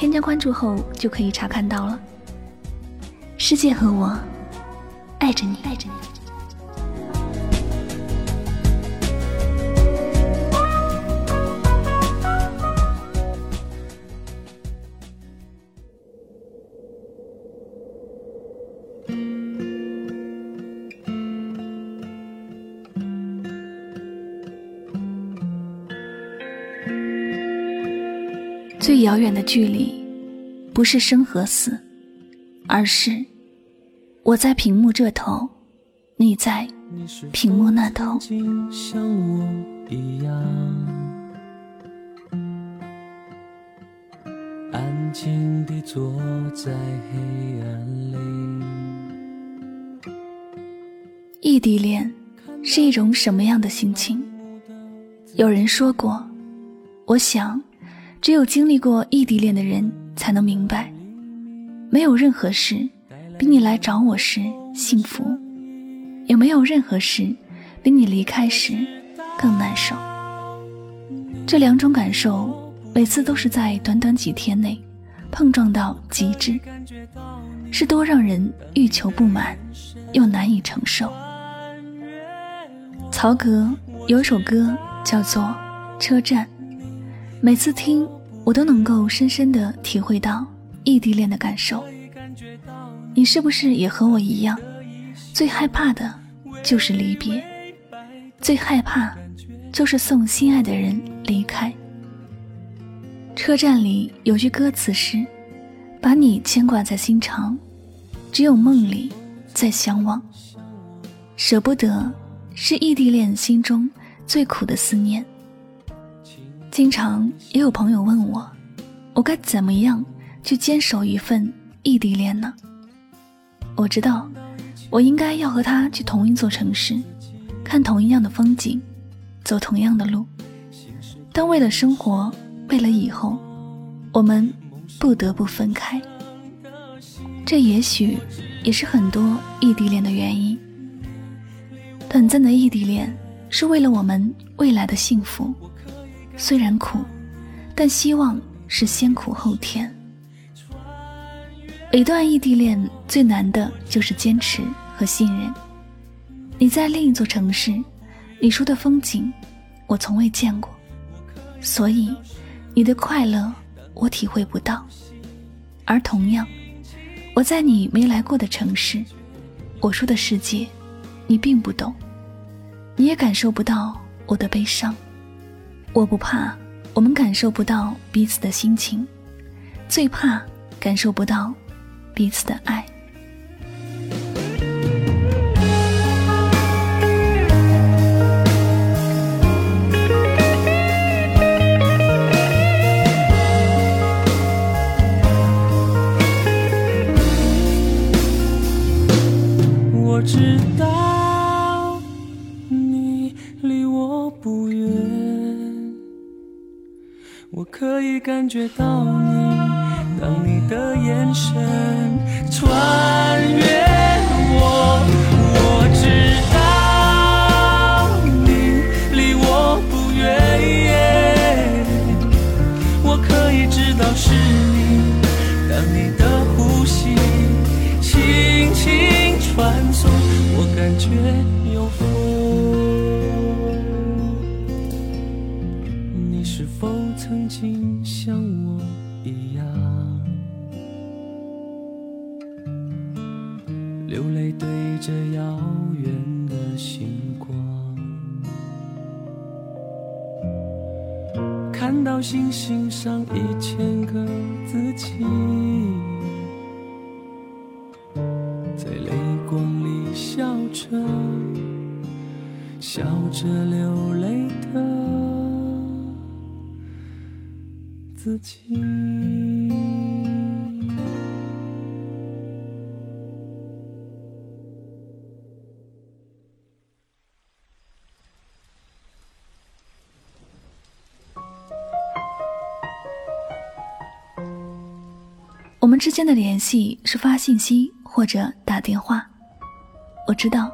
添加关注后就可以查看到了。世界和我爱着你，爱着你。最遥远的距离，不是生和死，而是我在屏幕这头，你在屏幕那头。安静地坐在黑暗里。异地恋是一种什么样的心情？有人说过，我想。只有经历过异地恋的人才能明白，没有任何事比你来找我时幸福，也没有任何事比你离开时更难受。这两种感受每次都是在短短几天内碰撞到极致，是多让人欲求不满又难以承受。曹格有一首歌叫做《车站》。每次听，我都能够深深的体会到异地恋的感受。你是不是也和我一样，最害怕的就是离别，最害怕就是送心爱的人离开。车站里有句歌词是：“把你牵挂在心肠，只有梦里再相望。”舍不得是异地恋心中最苦的思念。经常也有朋友问我，我该怎么样去坚守一份异地恋呢？我知道，我应该要和他去同一座城市，看同一样的风景，走同样的路。但为了生活，为了以后，我们不得不分开。这也许也是很多异地恋的原因。短暂的异地恋是为了我们未来的幸福。虽然苦，但希望是先苦后甜。每段异地恋最难的就是坚持和信任。你在另一座城市，你说的风景，我从未见过，所以你的快乐我体会不到。而同样，我在你没来过的城市，我说的世界，你并不懂，你也感受不到我的悲伤。我不怕，我们感受不到彼此的心情，最怕感受不到彼此的爱。可以感觉到你，当你的眼神穿越我，我知道你离我不远。我可以知道是你，当你的呼吸轻轻传送，我感觉泪对着遥远的星光，看到星星上一千个自己，在泪光里笑着，笑着流泪的。自己。我们之间的联系是发信息或者打电话。我知道，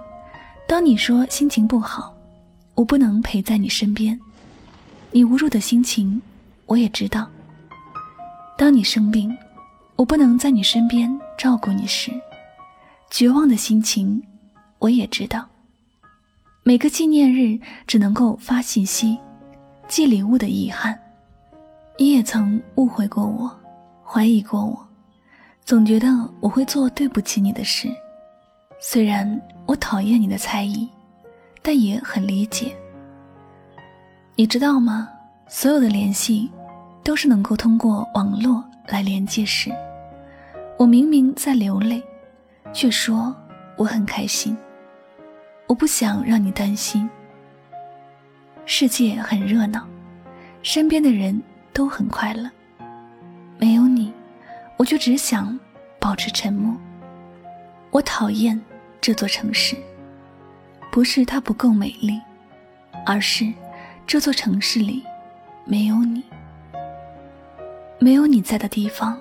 当你说心情不好，我不能陪在你身边，你无助的心情，我也知道。当你生病，我不能在你身边照顾你时，绝望的心情，我也知道。每个纪念日只能够发信息、寄礼物的遗憾，你也曾误会过我，怀疑过我。总觉得我会做对不起你的事，虽然我讨厌你的猜疑，但也很理解。你知道吗？所有的联系都是能够通过网络来连接时，我明明在流泪，却说我很开心。我不想让你担心。世界很热闹，身边的人都很快乐，没有你。我就只想保持沉默。我讨厌这座城市，不是它不够美丽，而是这座城市里没有你。没有你在的地方，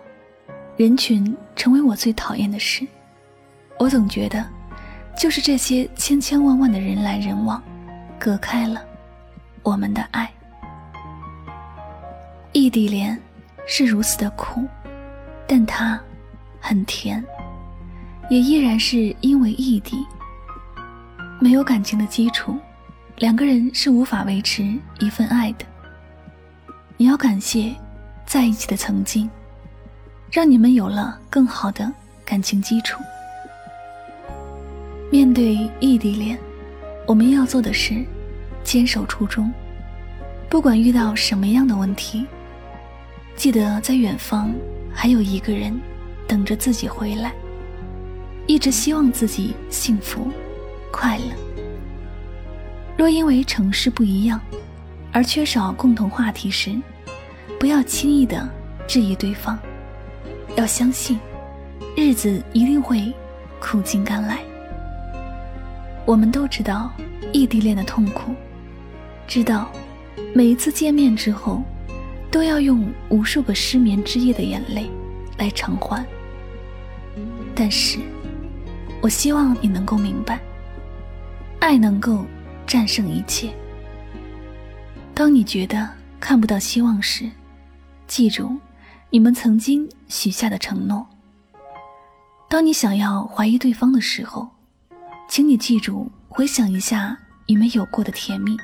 人群成为我最讨厌的事。我总觉得，就是这些千千万万的人来人往，隔开了我们的爱。异地恋是如此的苦。但它很甜，也依然是因为异地，没有感情的基础，两个人是无法维持一份爱的。你要感谢在一起的曾经，让你们有了更好的感情基础。面对异地恋，我们要做的是坚守初衷，不管遇到什么样的问题，记得在远方。还有一个人等着自己回来，一直希望自己幸福快乐。若因为城市不一样而缺少共同话题时，不要轻易的质疑对方，要相信日子一定会苦尽甘来。我们都知道异地恋的痛苦，知道每一次见面之后。都要用无数个失眠之夜的眼泪来偿还。但是，我希望你能够明白，爱能够战胜一切。当你觉得看不到希望时，记住你们曾经许下的承诺。当你想要怀疑对方的时候，请你记住回想一下你们有过的甜蜜。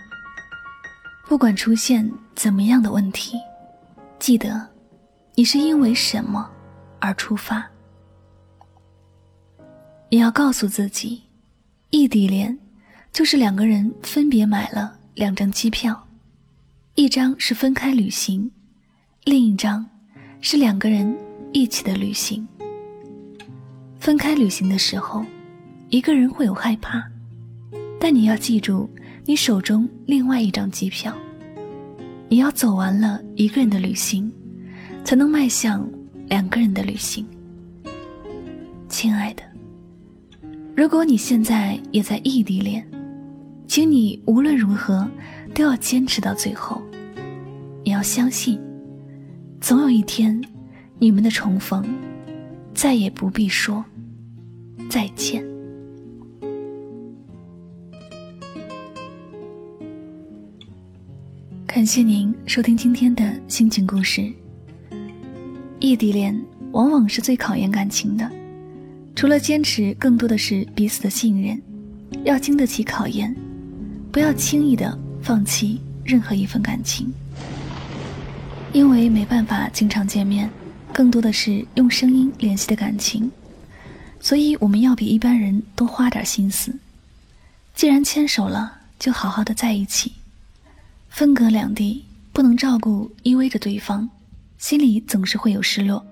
不管出现怎么样的问题。记得，你是因为什么而出发？你要告诉自己，异地恋就是两个人分别买了两张机票，一张是分开旅行，另一张是两个人一起的旅行。分开旅行的时候，一个人会有害怕，但你要记住你手中另外一张机票。你要走完了一个人的旅行，才能迈向两个人的旅行。亲爱的，如果你现在也在异地恋，请你无论如何都要坚持到最后。你要相信，总有一天，你们的重逢，再也不必说再见。感谢您收听今天的心情故事。异地恋往往是最考验感情的，除了坚持，更多的是彼此的信任，要经得起考验，不要轻易的放弃任何一份感情。因为没办法经常见面，更多的是用声音联系的感情，所以我们要比一般人多花点心思。既然牵手了，就好好的在一起。分隔两地，不能照顾依偎着对方，心里总是会有失落。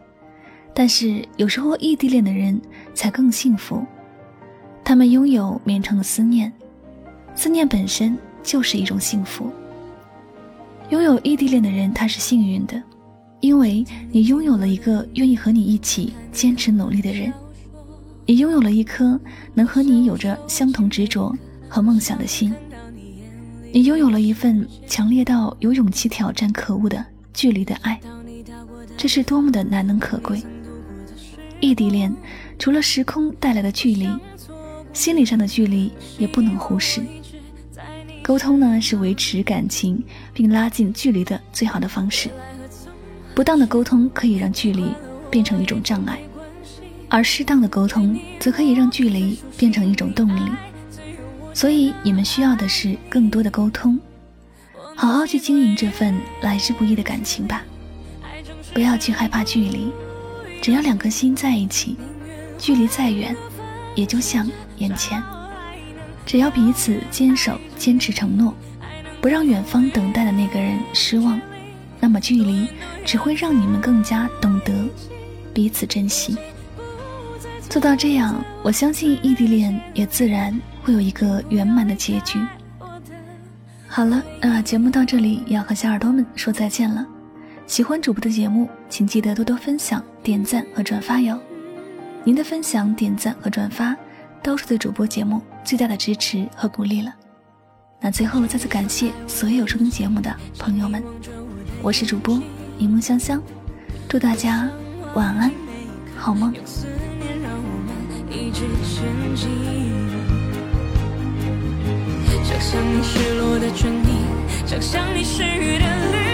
但是有时候异地恋的人才更幸福，他们拥有绵长的思念，思念本身就是一种幸福。拥有异地恋的人他是幸运的，因为你拥有了一个愿意和你一起坚持努力的人，你拥有了一颗能和你有着相同执着和梦想的心，你拥有了一份强烈到有勇气挑战可恶的距离的爱，这是多么的难能可贵。异地恋除了时空带来的距离，心理上的距离也不能忽视。沟通呢，是维持感情并拉近距离的最好的方式。不当的沟通可以让距离变成一种障碍，而适当的沟通则可以让距离变成一种动力。所以，你们需要的是更多的沟通，好好去经营这份来之不易的感情吧。不要去害怕距离，只要两颗心在一起，距离再远，也就像眼前。只要彼此坚守、坚持承诺，不让远方等待的那个人失望，那么距离只会让你们更加懂得彼此珍惜。做到这样，我相信异地恋也自然会有一个圆满的结局。好了，那节目到这里要和小耳朵们说再见了。喜欢主播的节目，请记得多多分享、点赞和转发哟。您的分享、点赞和转发。都是对主播节目最大的支持和鼓励了。那最后再次感谢所有收听节目的朋友们，我是主播柠檬香香，祝大家晚安，好梦。像你失落的唇印，像像你失语的泪。